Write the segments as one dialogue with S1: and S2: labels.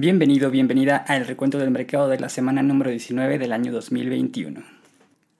S1: Bienvenido, bienvenida al recuento del mercado de la semana número 19 del año 2021.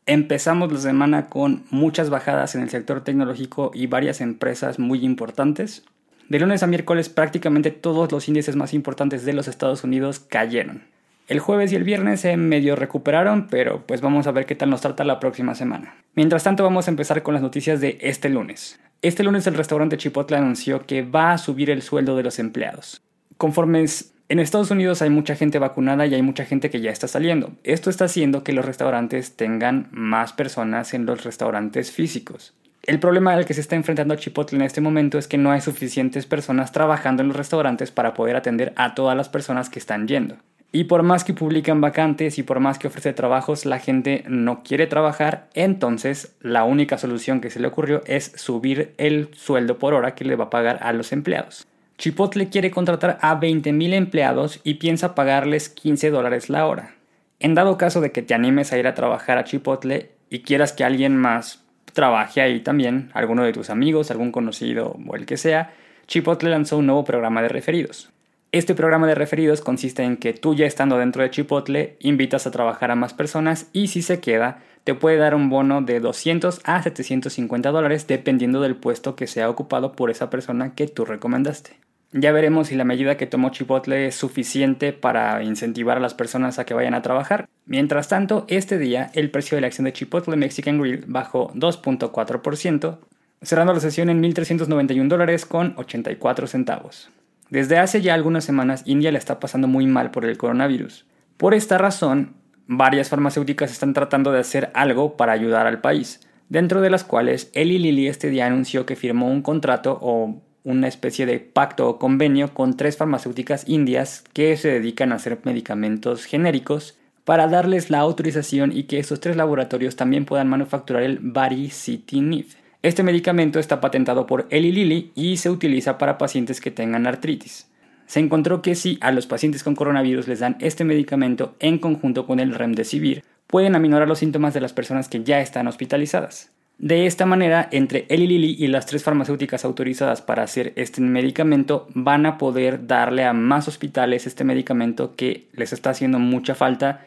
S1: Empezamos la semana con muchas bajadas en el sector tecnológico y varias empresas muy importantes. De lunes a miércoles prácticamente todos los índices más importantes de los Estados Unidos cayeron. El jueves y el viernes se medio recuperaron, pero pues vamos a ver qué tal nos trata la próxima semana. Mientras tanto vamos a empezar con las noticias de este lunes. Este lunes el restaurante Chipotle anunció que va a subir el sueldo de los empleados. Conforme en Estados Unidos hay mucha gente vacunada y hay mucha gente que ya está saliendo. Esto está haciendo que los restaurantes tengan más personas en los restaurantes físicos. El problema al que se está enfrentando Chipotle en este momento es que no hay suficientes personas trabajando en los restaurantes para poder atender a todas las personas que están yendo. Y por más que publican vacantes y por más que ofrece trabajos, la gente no quiere trabajar, entonces la única solución que se le ocurrió es subir el sueldo por hora que le va a pagar a los empleados. Chipotle quiere contratar a 20.000 empleados y piensa pagarles 15 dólares la hora. En dado caso de que te animes a ir a trabajar a Chipotle y quieras que alguien más trabaje ahí también, alguno de tus amigos, algún conocido o el que sea, Chipotle lanzó un nuevo programa de referidos. Este programa de referidos consiste en que tú ya estando dentro de Chipotle invitas a trabajar a más personas y si se queda te puede dar un bono de 200 a 750 dólares dependiendo del puesto que sea ocupado por esa persona que tú recomendaste. Ya veremos si la medida que tomó Chipotle es suficiente para incentivar a las personas a que vayan a trabajar. Mientras tanto, este día el precio de la acción de Chipotle Mexican Grill bajó 2.4%, cerrando la sesión en 1.391 dólares con 84 centavos. Desde hace ya algunas semanas India le está pasando muy mal por el coronavirus. Por esta razón, varias farmacéuticas están tratando de hacer algo para ayudar al país, dentro de las cuales Eli Lilly este día anunció que firmó un contrato o una especie de pacto o convenio con tres farmacéuticas indias que se dedican a hacer medicamentos genéricos para darles la autorización y que estos tres laboratorios también puedan manufacturar el baricitinib. Este medicamento está patentado por Eli Lilly y se utiliza para pacientes que tengan artritis. Se encontró que si a los pacientes con coronavirus les dan este medicamento en conjunto con el remdesivir, pueden aminorar los síntomas de las personas que ya están hospitalizadas. De esta manera, entre Eli Lilly y las tres farmacéuticas autorizadas para hacer este medicamento van a poder darle a más hospitales este medicamento que les está haciendo mucha falta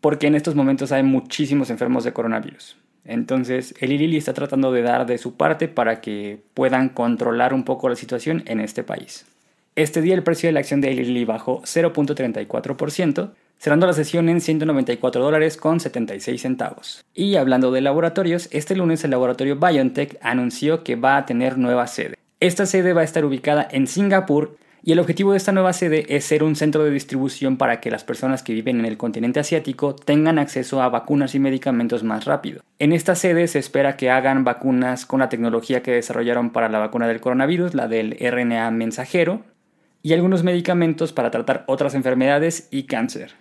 S1: porque en estos momentos hay muchísimos enfermos de coronavirus. Entonces, el Lilly está tratando de dar de su parte para que puedan controlar un poco la situación en este país. Este día el precio de la acción de Lilly bajó 0.34%, cerrando la sesión en 194 dólares con 76 centavos. Y hablando de laboratorios, este lunes el laboratorio BioNTech anunció que va a tener nueva sede. Esta sede va a estar ubicada en Singapur y el objetivo de esta nueva sede es ser un centro de distribución para que las personas que viven en el continente asiático tengan acceso a vacunas y medicamentos más rápido. En esta sede se espera que hagan vacunas con la tecnología que desarrollaron para la vacuna del coronavirus, la del RNA mensajero, y algunos medicamentos para tratar otras enfermedades y cáncer.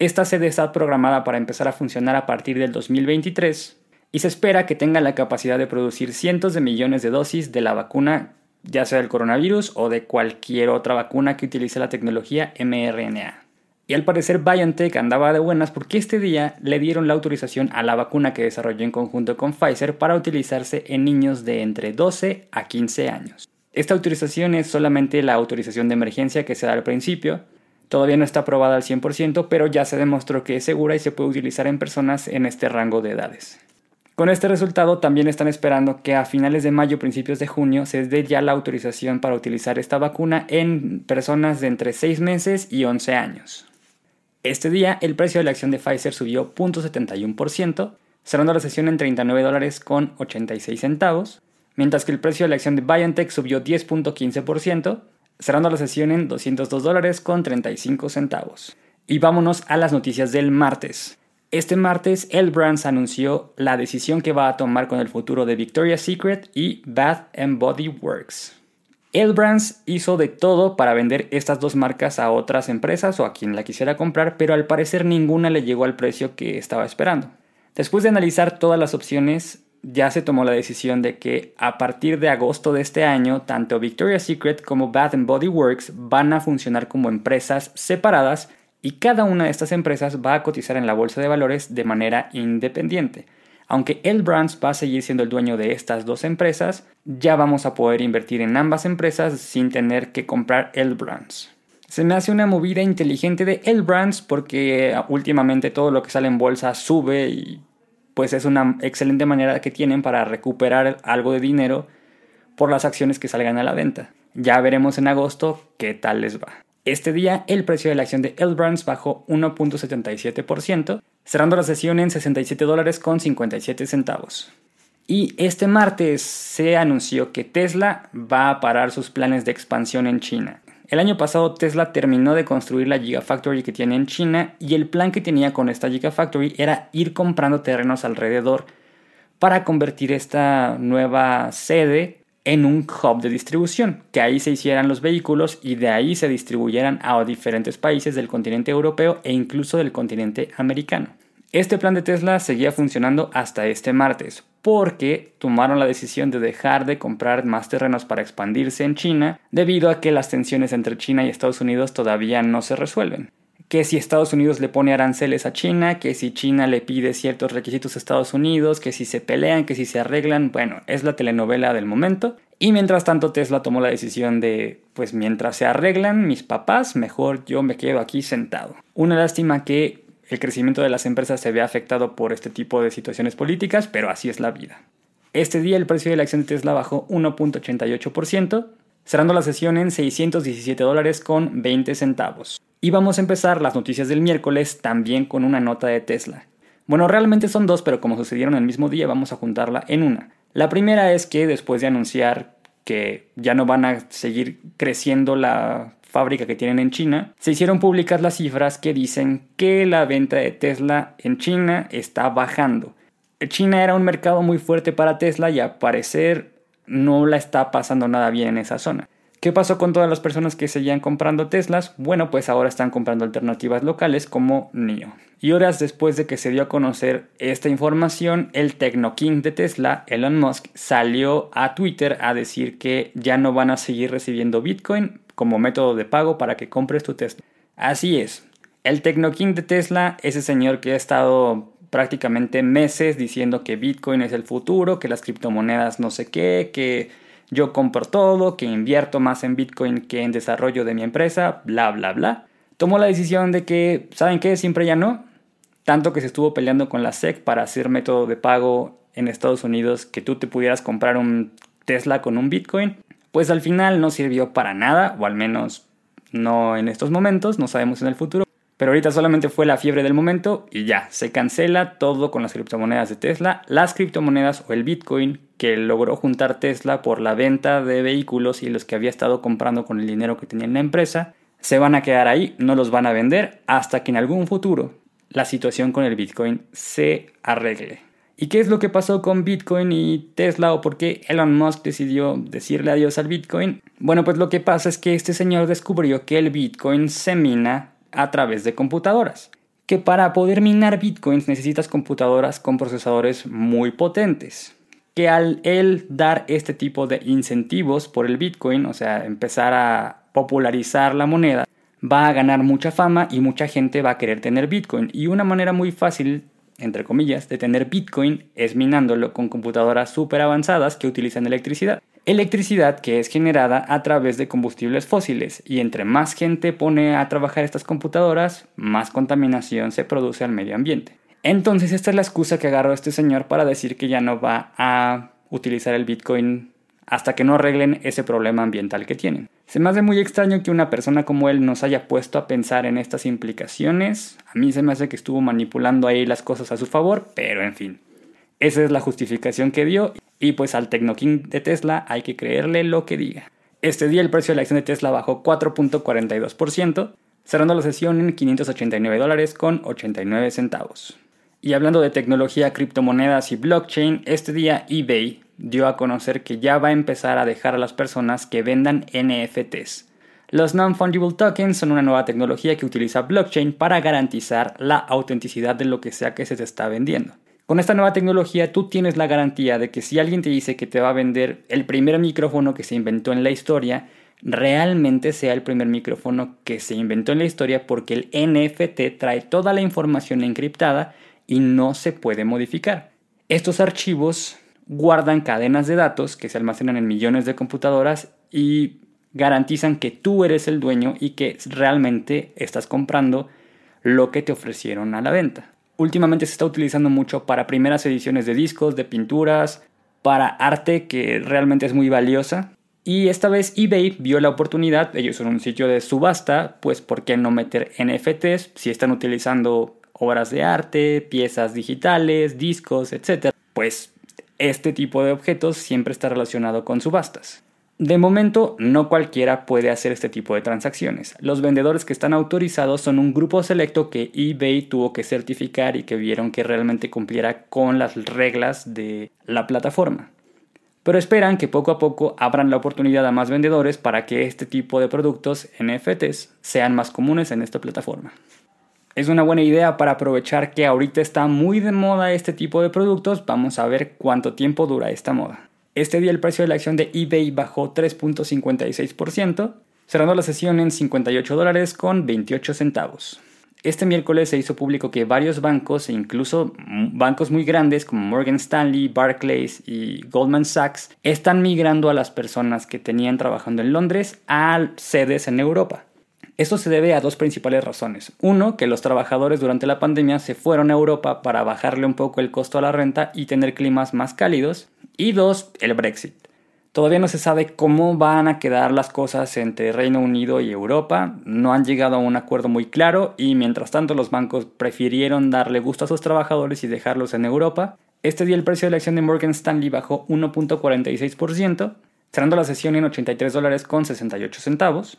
S1: Esta sede está programada para empezar a funcionar a partir del 2023 y se espera que tenga la capacidad de producir cientos de millones de dosis de la vacuna ya sea del coronavirus o de cualquier otra vacuna que utilice la tecnología mRNA. Y al parecer BioNTech andaba de buenas porque este día le dieron la autorización a la vacuna que desarrolló en conjunto con Pfizer para utilizarse en niños de entre 12 a 15 años. Esta autorización es solamente la autorización de emergencia que se da al principio. Todavía no está aprobada al 100%, pero ya se demostró que es segura y se puede utilizar en personas en este rango de edades. Con este resultado también están esperando que a finales de mayo, principios de junio, se dé ya la autorización para utilizar esta vacuna en personas de entre 6 meses y 11 años. Este día el precio de la acción de Pfizer subió 0.71%, cerrando la sesión en 39 dólares con 86 centavos, mientras que el precio de la acción de BioNTech subió 10.15%, cerrando la sesión en 202 dólares con 35 centavos. Y vámonos a las noticias del martes. Este martes, el Brands anunció la decisión que va a tomar con el futuro de Victoria's Secret y Bath Body Works. El Brands hizo de todo para vender estas dos marcas a otras empresas o a quien la quisiera comprar, pero al parecer ninguna le llegó al precio que estaba esperando. Después de analizar todas las opciones, ya se tomó la decisión de que a partir de agosto de este año, tanto Victoria's Secret como Bath Body Works van a funcionar como empresas separadas y cada una de estas empresas va a cotizar en la bolsa de valores de manera independiente. Aunque el Brands va a seguir siendo el dueño de estas dos empresas, ya vamos a poder invertir en ambas empresas sin tener que comprar el Brands. Se me hace una movida inteligente de L Brands porque últimamente todo lo que sale en bolsa sube y pues es una excelente manera que tienen para recuperar algo de dinero por las acciones que salgan a la venta. Ya veremos en agosto qué tal les va. Este día el precio de la acción de L Brands bajó 1.77%, cerrando la sesión en 67 dólares con 57 centavos. Y este martes se anunció que Tesla va a parar sus planes de expansión en China. El año pasado Tesla terminó de construir la Gigafactory que tiene en China y el plan que tenía con esta Gigafactory era ir comprando terrenos alrededor para convertir esta nueva sede en un hub de distribución, que ahí se hicieran los vehículos y de ahí se distribuyeran a diferentes países del continente europeo e incluso del continente americano. Este plan de Tesla seguía funcionando hasta este martes, porque tomaron la decisión de dejar de comprar más terrenos para expandirse en China, debido a que las tensiones entre China y Estados Unidos todavía no se resuelven. Que si Estados Unidos le pone aranceles a China, que si China le pide ciertos requisitos a Estados Unidos, que si se pelean, que si se arreglan, bueno, es la telenovela del momento. Y mientras tanto Tesla tomó la decisión de, pues mientras se arreglan mis papás, mejor yo me quedo aquí sentado. Una lástima que el crecimiento de las empresas se ve afectado por este tipo de situaciones políticas, pero así es la vida. Este día el precio de la acción de Tesla bajó 1.88%, cerrando la sesión en 617 dólares con 20 centavos. Y vamos a empezar las noticias del miércoles también con una nota de Tesla. Bueno, realmente son dos, pero como sucedieron el mismo día, vamos a juntarla en una. La primera es que después de anunciar que ya no van a seguir creciendo la fábrica que tienen en China, se hicieron públicas las cifras que dicen que la venta de Tesla en China está bajando. China era un mercado muy fuerte para Tesla y al parecer no la está pasando nada bien en esa zona. ¿Qué pasó con todas las personas que seguían comprando Teslas? Bueno, pues ahora están comprando alternativas locales como NIO. Y horas después de que se dio a conocer esta información, el Tecno King de Tesla, Elon Musk, salió a Twitter a decir que ya no van a seguir recibiendo Bitcoin como método de pago para que compres tu Tesla. Así es, el Tecno King de Tesla, ese señor que ha estado prácticamente meses diciendo que Bitcoin es el futuro, que las criptomonedas no sé qué, que yo compro todo, que invierto más en Bitcoin que en desarrollo de mi empresa, bla, bla, bla. Tomó la decisión de que, ¿saben qué? Siempre ya no. Tanto que se estuvo peleando con la SEC para hacer método de pago en Estados Unidos que tú te pudieras comprar un Tesla con un Bitcoin pues al final no sirvió para nada, o al menos no en estos momentos, no sabemos en el futuro. Pero ahorita solamente fue la fiebre del momento y ya, se cancela todo con las criptomonedas de Tesla. Las criptomonedas o el Bitcoin que logró juntar Tesla por la venta de vehículos y los que había estado comprando con el dinero que tenía en la empresa, se van a quedar ahí, no los van a vender hasta que en algún futuro la situación con el Bitcoin se arregle. ¿Y qué es lo que pasó con Bitcoin y Tesla o por qué Elon Musk decidió decirle adiós al Bitcoin? Bueno, pues lo que pasa es que este señor descubrió que el Bitcoin se mina a través de computadoras. Que para poder minar Bitcoins necesitas computadoras con procesadores muy potentes. Que al él dar este tipo de incentivos por el Bitcoin, o sea, empezar a popularizar la moneda, va a ganar mucha fama y mucha gente va a querer tener Bitcoin. Y una manera muy fácil entre comillas, de tener Bitcoin es minándolo con computadoras súper avanzadas que utilizan electricidad. Electricidad que es generada a través de combustibles fósiles y entre más gente pone a trabajar estas computadoras, más contaminación se produce al medio ambiente. Entonces esta es la excusa que agarró este señor para decir que ya no va a utilizar el Bitcoin hasta que no arreglen ese problema ambiental que tienen. Se me hace muy extraño que una persona como él nos haya puesto a pensar en estas implicaciones. A mí se me hace que estuvo manipulando ahí las cosas a su favor, pero en fin. Esa es la justificación que dio y pues al Tecnoking de Tesla hay que creerle lo que diga. Este día el precio de la acción de Tesla bajó 4.42%, cerrando la sesión en 589 dólares con 89 centavos. Y hablando de tecnología, criptomonedas y blockchain, este día eBay dio a conocer que ya va a empezar a dejar a las personas que vendan NFTs. Los Non-Fungible Tokens son una nueva tecnología que utiliza blockchain para garantizar la autenticidad de lo que sea que se te está vendiendo. Con esta nueva tecnología tú tienes la garantía de que si alguien te dice que te va a vender el primer micrófono que se inventó en la historia, realmente sea el primer micrófono que se inventó en la historia porque el NFT trae toda la información encriptada y no se puede modificar. Estos archivos guardan cadenas de datos que se almacenan en millones de computadoras y garantizan que tú eres el dueño y que realmente estás comprando lo que te ofrecieron a la venta. Últimamente se está utilizando mucho para primeras ediciones de discos, de pinturas, para arte que realmente es muy valiosa. Y esta vez eBay vio la oportunidad, ellos son un sitio de subasta, pues ¿por qué no meter NFTs si están utilizando obras de arte, piezas digitales, discos, etc. Pues este tipo de objetos siempre está relacionado con subastas. De momento, no cualquiera puede hacer este tipo de transacciones. Los vendedores que están autorizados son un grupo selecto que eBay tuvo que certificar y que vieron que realmente cumpliera con las reglas de la plataforma. Pero esperan que poco a poco abran la oportunidad a más vendedores para que este tipo de productos NFTs sean más comunes en esta plataforma. Es una buena idea para aprovechar que ahorita está muy de moda este tipo de productos. Vamos a ver cuánto tiempo dura esta moda. Este día el precio de la acción de eBay bajó 3.56%, cerrando la sesión en 58 dólares con 28 centavos. Este miércoles se hizo público que varios bancos, e incluso bancos muy grandes como Morgan Stanley, Barclays y Goldman Sachs, están migrando a las personas que tenían trabajando en Londres a sedes en Europa. Esto se debe a dos principales razones. Uno, que los trabajadores durante la pandemia se fueron a Europa para bajarle un poco el costo a la renta y tener climas más cálidos. Y dos, el Brexit. Todavía no se sabe cómo van a quedar las cosas entre Reino Unido y Europa, no han llegado a un acuerdo muy claro y mientras tanto los bancos prefirieron darle gusto a sus trabajadores y dejarlos en Europa. Este día el precio de la acción de Morgan Stanley bajó 1.46%, cerrando la sesión en 83 dólares con 68 centavos.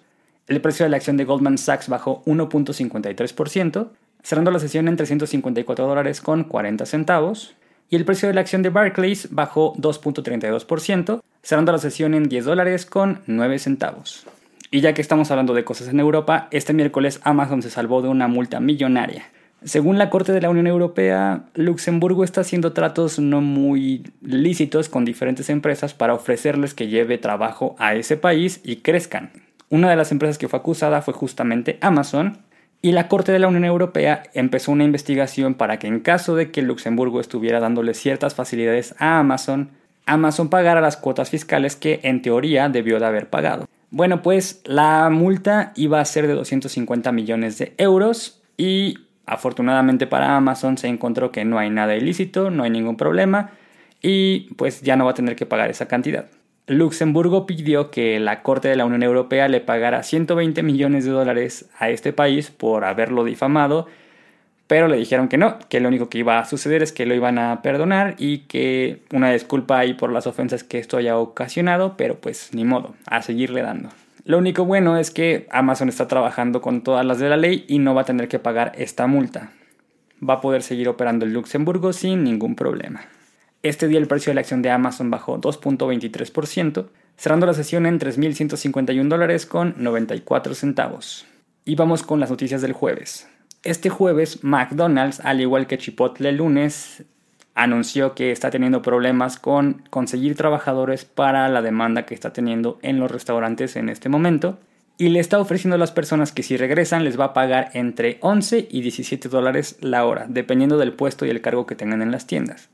S1: El precio de la acción de Goldman Sachs bajó 1.53%, cerrando la sesión en 354 dólares con 40 centavos y el precio de la acción de Barclays bajó 2.32%, cerrando la sesión en 10 dólares con 9 centavos. Y ya que estamos hablando de cosas en Europa, este miércoles Amazon se salvó de una multa millonaria. Según la Corte de la Unión Europea, Luxemburgo está haciendo tratos no muy lícitos con diferentes empresas para ofrecerles que lleve trabajo a ese país y crezcan. Una de las empresas que fue acusada fue justamente Amazon, y la Corte de la Unión Europea empezó una investigación para que en caso de que Luxemburgo estuviera dándole ciertas facilidades a Amazon, Amazon pagara las cuotas fiscales que en teoría debió de haber pagado. Bueno, pues la multa iba a ser de 250 millones de euros y afortunadamente para Amazon se encontró que no hay nada ilícito, no hay ningún problema y pues ya no va a tener que pagar esa cantidad. Luxemburgo pidió que la Corte de la Unión Europea le pagara 120 millones de dólares a este país por haberlo difamado, pero le dijeron que no, que lo único que iba a suceder es que lo iban a perdonar y que una disculpa ahí por las ofensas que esto haya ocasionado, pero pues ni modo, a seguirle dando. Lo único bueno es que Amazon está trabajando con todas las de la ley y no va a tener que pagar esta multa. Va a poder seguir operando en Luxemburgo sin ningún problema. Este día el precio de la acción de Amazon bajó 2.23%, cerrando la sesión en 3.151 dólares con 94 centavos. Y vamos con las noticias del jueves. Este jueves, McDonald's, al igual que Chipotle el lunes, anunció que está teniendo problemas con conseguir trabajadores para la demanda que está teniendo en los restaurantes en este momento. Y le está ofreciendo a las personas que si regresan les va a pagar entre 11 y 17 dólares la hora, dependiendo del puesto y el cargo que tengan en las tiendas.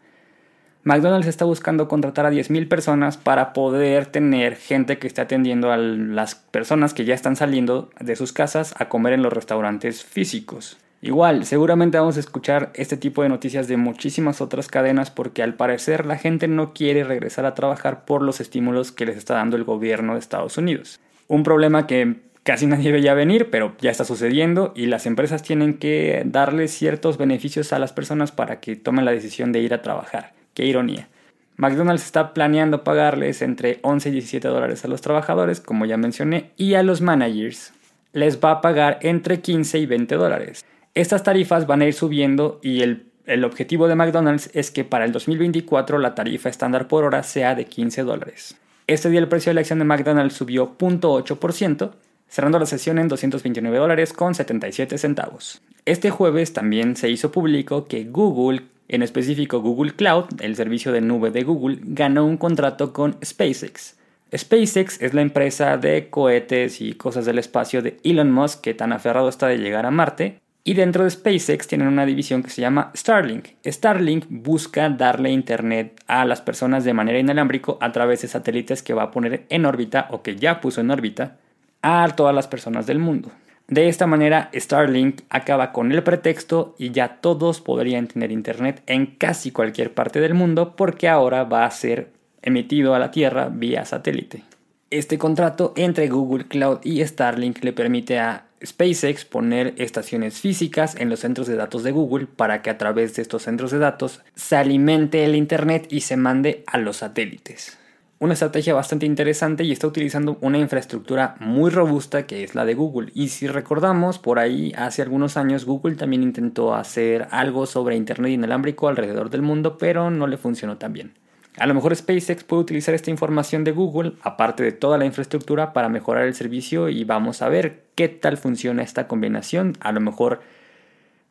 S1: McDonald's está buscando contratar a 10.000 personas para poder tener gente que esté atendiendo a las personas que ya están saliendo de sus casas a comer en los restaurantes físicos. Igual, seguramente vamos a escuchar este tipo de noticias de muchísimas otras cadenas porque al parecer la gente no quiere regresar a trabajar por los estímulos que les está dando el gobierno de Estados Unidos. Un problema que casi nadie veía venir, pero ya está sucediendo y las empresas tienen que darle ciertos beneficios a las personas para que tomen la decisión de ir a trabajar. Qué ironía. McDonald's está planeando pagarles entre 11 y 17 dólares a los trabajadores, como ya mencioné, y a los managers les va a pagar entre 15 y 20 dólares. Estas tarifas van a ir subiendo y el, el objetivo de McDonald's es que para el 2024 la tarifa estándar por hora sea de 15 dólares. Este día el precio de la acción de McDonald's subió 0.8%, cerrando la sesión en 229 dólares con 77 centavos. Este jueves también se hizo público que Google en específico, Google Cloud, el servicio de nube de Google, ganó un contrato con SpaceX. SpaceX es la empresa de cohetes y cosas del espacio de Elon Musk que tan aferrado está de llegar a Marte. Y dentro de SpaceX tienen una división que se llama Starlink. Starlink busca darle internet a las personas de manera inalámbrico a través de satélites que va a poner en órbita o que ya puso en órbita a todas las personas del mundo. De esta manera, Starlink acaba con el pretexto y ya todos podrían tener internet en casi cualquier parte del mundo porque ahora va a ser emitido a la Tierra vía satélite. Este contrato entre Google Cloud y Starlink le permite a SpaceX poner estaciones físicas en los centros de datos de Google para que a través de estos centros de datos se alimente el Internet y se mande a los satélites. Una estrategia bastante interesante y está utilizando una infraestructura muy robusta que es la de Google. Y si recordamos, por ahí hace algunos años Google también intentó hacer algo sobre Internet inalámbrico alrededor del mundo, pero no le funcionó tan bien. A lo mejor SpaceX puede utilizar esta información de Google, aparte de toda la infraestructura, para mejorar el servicio y vamos a ver qué tal funciona esta combinación. A lo mejor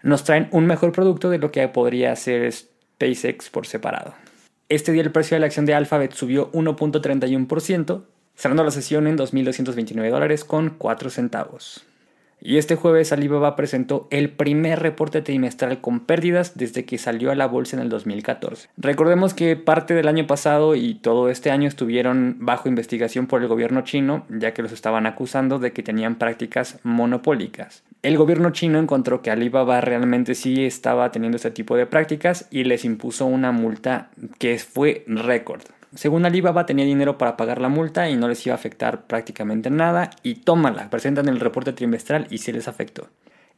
S1: nos traen un mejor producto de lo que podría hacer SpaceX por separado. Este día el precio de la acción de Alphabet subió 1.31%, cerrando la sesión en 2.229 dólares con 4 centavos. Y este jueves Alibaba presentó el primer reporte trimestral con pérdidas desde que salió a la bolsa en el 2014. Recordemos que parte del año pasado y todo este año estuvieron bajo investigación por el gobierno chino, ya que los estaban acusando de que tenían prácticas monopólicas. El gobierno chino encontró que Alibaba realmente sí estaba teniendo este tipo de prácticas y les impuso una multa que fue récord. Según Alibaba tenía dinero para pagar la multa y no les iba a afectar prácticamente nada y tómala, presentan el reporte trimestral y sí les afectó.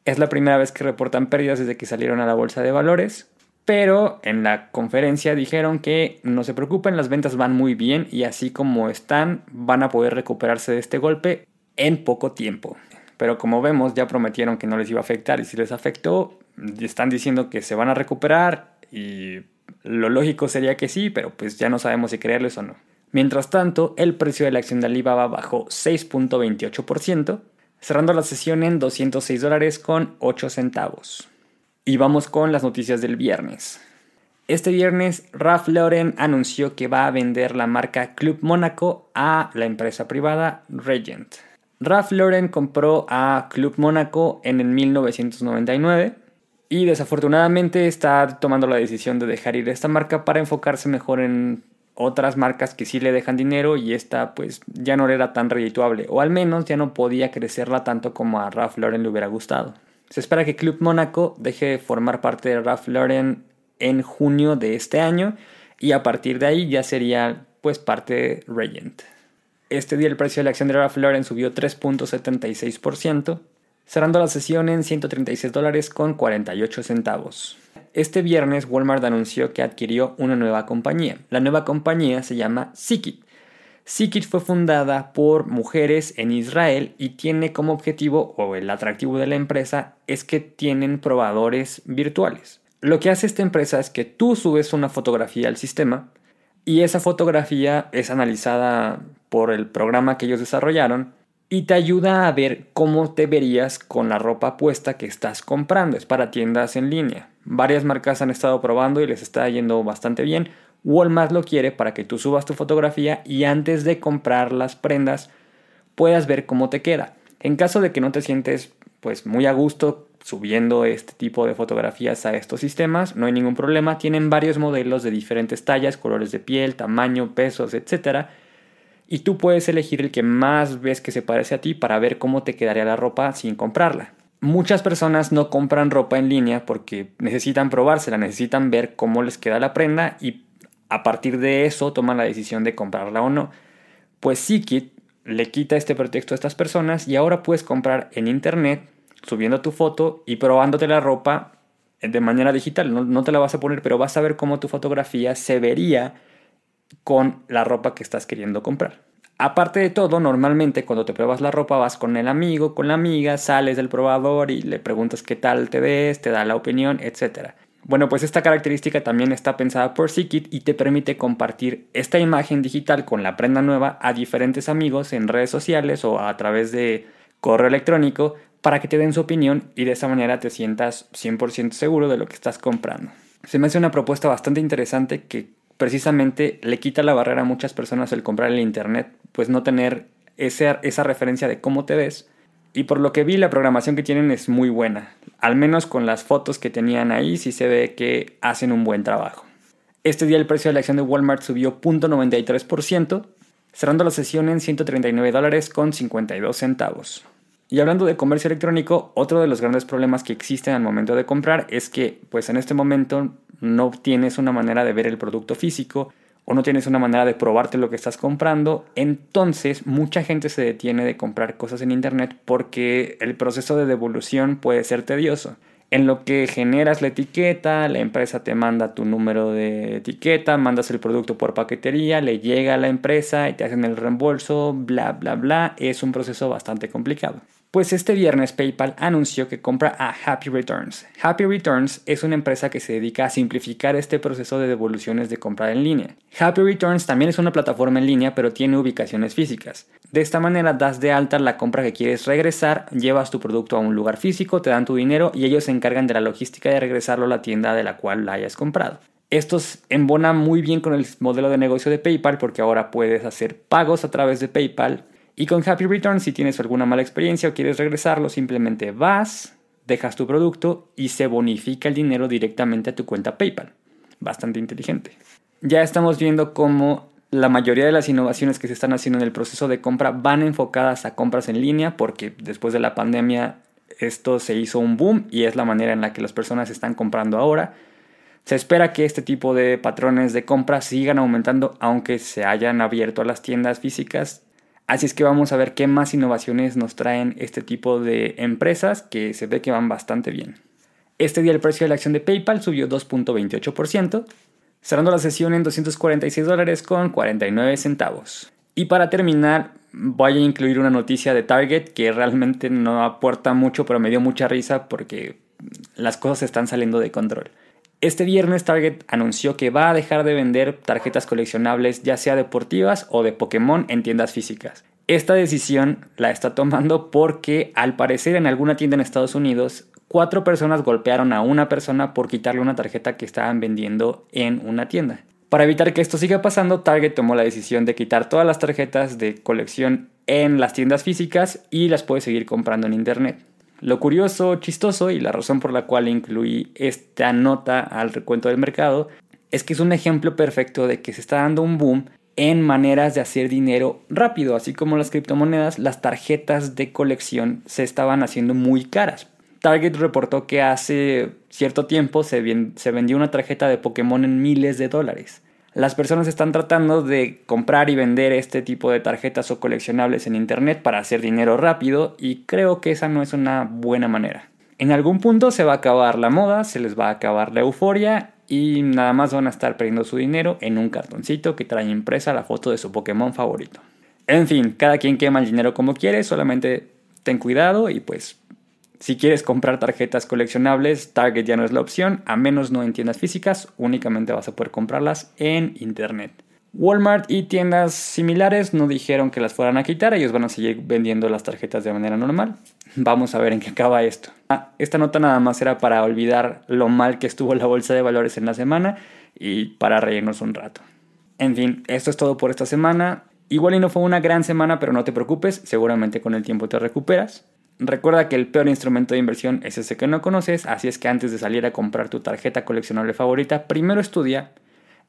S1: Es la primera vez que reportan pérdidas desde que salieron a la bolsa de valores, pero en la conferencia dijeron que no se preocupen, las ventas van muy bien y así como están van a poder recuperarse de este golpe en poco tiempo. Pero como vemos ya prometieron que no les iba a afectar y si les afectó, están diciendo que se van a recuperar y lo lógico sería que sí, pero pues ya no sabemos si creerles o no. Mientras tanto, el precio de la acción de Alibaba bajó 6.28%, cerrando la sesión en 206 dólares con 8 centavos. Y vamos con las noticias del viernes. Este viernes, Ralph Lauren anunció que va a vender la marca Club Mónaco a la empresa privada Regent. Ralph Lauren compró a Club Mónaco en el 1999 y desafortunadamente está tomando la decisión de dejar ir esta marca para enfocarse mejor en otras marcas que sí le dejan dinero y esta pues ya no era tan redituable o al menos ya no podía crecerla tanto como a Ralph Lauren le hubiera gustado. Se espera que Club Mónaco deje de formar parte de Ralph Lauren en junio de este año y a partir de ahí ya sería pues parte de Regent. Este día el precio de la acción de Ralph Lauren subió 3.76%, cerrando la sesión en 136 dólares con 48 centavos. Este viernes Walmart anunció que adquirió una nueva compañía. La nueva compañía se llama Sikit. Sikit fue fundada por mujeres en Israel y tiene como objetivo, o el atractivo de la empresa, es que tienen probadores virtuales. Lo que hace esta empresa es que tú subes una fotografía al sistema y esa fotografía es analizada por el programa que ellos desarrollaron y te ayuda a ver cómo te verías con la ropa puesta que estás comprando. Es para tiendas en línea. Varias marcas han estado probando y les está yendo bastante bien. Walmart lo quiere para que tú subas tu fotografía y antes de comprar las prendas puedas ver cómo te queda. En caso de que no te sientes pues muy a gusto subiendo este tipo de fotografías a estos sistemas, no hay ningún problema. Tienen varios modelos de diferentes tallas, colores de piel, tamaño, pesos, etcétera y tú puedes elegir el que más ves que se parece a ti para ver cómo te quedaría la ropa sin comprarla. Muchas personas no compran ropa en línea porque necesitan probársela, necesitan ver cómo les queda la prenda y a partir de eso toman la decisión de comprarla o no. Pues Sikit le quita este pretexto a estas personas y ahora puedes comprar en internet subiendo tu foto y probándote la ropa de manera digital. No, no te la vas a poner, pero vas a ver cómo tu fotografía se vería con la ropa que estás queriendo comprar. Aparte de todo, normalmente cuando te pruebas la ropa vas con el amigo, con la amiga, sales del probador y le preguntas qué tal te ves, te da la opinión, etc. Bueno, pues esta característica también está pensada por Sikit y te permite compartir esta imagen digital con la prenda nueva a diferentes amigos en redes sociales o a través de correo electrónico para que te den su opinión y de esa manera te sientas 100% seguro de lo que estás comprando. Se me hace una propuesta bastante interesante que precisamente le quita la barrera a muchas personas el comprar el Internet, pues no tener esa, esa referencia de cómo te ves. Y por lo que vi, la programación que tienen es muy buena. Al menos con las fotos que tenían ahí sí se ve que hacen un buen trabajo. Este día el precio de la acción de Walmart subió 0.93%, cerrando la sesión en 139 dólares con 52 centavos. Y hablando de comercio electrónico, otro de los grandes problemas que existen al momento de comprar es que pues en este momento no tienes una manera de ver el producto físico o no tienes una manera de probarte lo que estás comprando, entonces mucha gente se detiene de comprar cosas en internet porque el proceso de devolución puede ser tedioso. En lo que generas la etiqueta, la empresa te manda tu número de etiqueta, mandas el producto por paquetería, le llega a la empresa y te hacen el reembolso, bla, bla, bla. Es un proceso bastante complicado. Pues este viernes PayPal anunció que compra a Happy Returns. Happy Returns es una empresa que se dedica a simplificar este proceso de devoluciones de compra en línea. Happy Returns también es una plataforma en línea pero tiene ubicaciones físicas. De esta manera das de alta la compra que quieres regresar, llevas tu producto a un lugar físico, te dan tu dinero y ellos se encargan de la logística de regresarlo a la tienda de la cual la hayas comprado. Esto embona muy bien con el modelo de negocio de PayPal porque ahora puedes hacer pagos a través de PayPal y con Happy Return, si tienes alguna mala experiencia o quieres regresarlo, simplemente vas, dejas tu producto y se bonifica el dinero directamente a tu cuenta PayPal. Bastante inteligente. Ya estamos viendo cómo la mayoría de las innovaciones que se están haciendo en el proceso de compra van enfocadas a compras en línea porque después de la pandemia esto se hizo un boom y es la manera en la que las personas están comprando ahora. Se espera que este tipo de patrones de compra sigan aumentando aunque se hayan abierto a las tiendas físicas Así es que vamos a ver qué más innovaciones nos traen este tipo de empresas que se ve que van bastante bien. Este día el precio de la acción de PayPal subió 2.28%, cerrando la sesión en 246 dólares con 49 centavos. Y para terminar, voy a incluir una noticia de Target que realmente no aporta mucho, pero me dio mucha risa porque las cosas están saliendo de control. Este viernes Target anunció que va a dejar de vender tarjetas coleccionables ya sea deportivas o de Pokémon en tiendas físicas. Esta decisión la está tomando porque al parecer en alguna tienda en Estados Unidos cuatro personas golpearon a una persona por quitarle una tarjeta que estaban vendiendo en una tienda. Para evitar que esto siga pasando, Target tomó la decisión de quitar todas las tarjetas de colección en las tiendas físicas y las puede seguir comprando en internet. Lo curioso, chistoso y la razón por la cual incluí esta nota al recuento del mercado es que es un ejemplo perfecto de que se está dando un boom en maneras de hacer dinero rápido, así como las criptomonedas, las tarjetas de colección se estaban haciendo muy caras. Target reportó que hace cierto tiempo se, vendió una tarjeta de Pokémon en miles de dólares. Las personas están tratando de comprar y vender este tipo de tarjetas o coleccionables en Internet para hacer dinero rápido y creo que esa no es una buena manera. En algún punto se va a acabar la moda, se les va a acabar la euforia y nada más van a estar perdiendo su dinero en un cartoncito que trae impresa la foto de su Pokémon favorito. En fin, cada quien quema el dinero como quiere, solamente ten cuidado y pues si quieres comprar tarjetas coleccionables, Target ya no es la opción, a menos no en tiendas físicas, únicamente vas a poder comprarlas en internet. Walmart y tiendas similares no dijeron que las fueran a quitar, ellos van a seguir vendiendo las tarjetas de manera normal. Vamos a ver en qué acaba esto. Ah, esta nota nada más era para olvidar lo mal que estuvo la bolsa de valores en la semana y para reírnos un rato. En fin, esto es todo por esta semana. Igual y no fue una gran semana, pero no te preocupes, seguramente con el tiempo te recuperas. Recuerda que el peor instrumento de inversión es ese que no conoces, así es que antes de salir a comprar tu tarjeta coleccionable favorita, primero estudia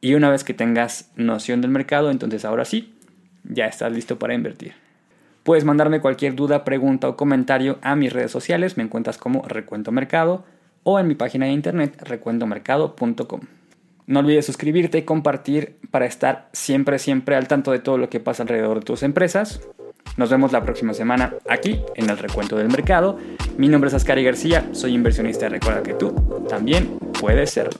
S1: y una vez que tengas noción del mercado, entonces ahora sí, ya estás listo para invertir. Puedes mandarme cualquier duda, pregunta o comentario a mis redes sociales, me encuentras como Recuento Mercado o en mi página de internet recuentomercado.com. No olvides suscribirte y compartir para estar siempre, siempre al tanto de todo lo que pasa alrededor de tus empresas. Nos vemos la próxima semana aquí en el recuento del mercado. Mi nombre es Ascari García, soy inversionista y recuerda que tú también puedes serlo.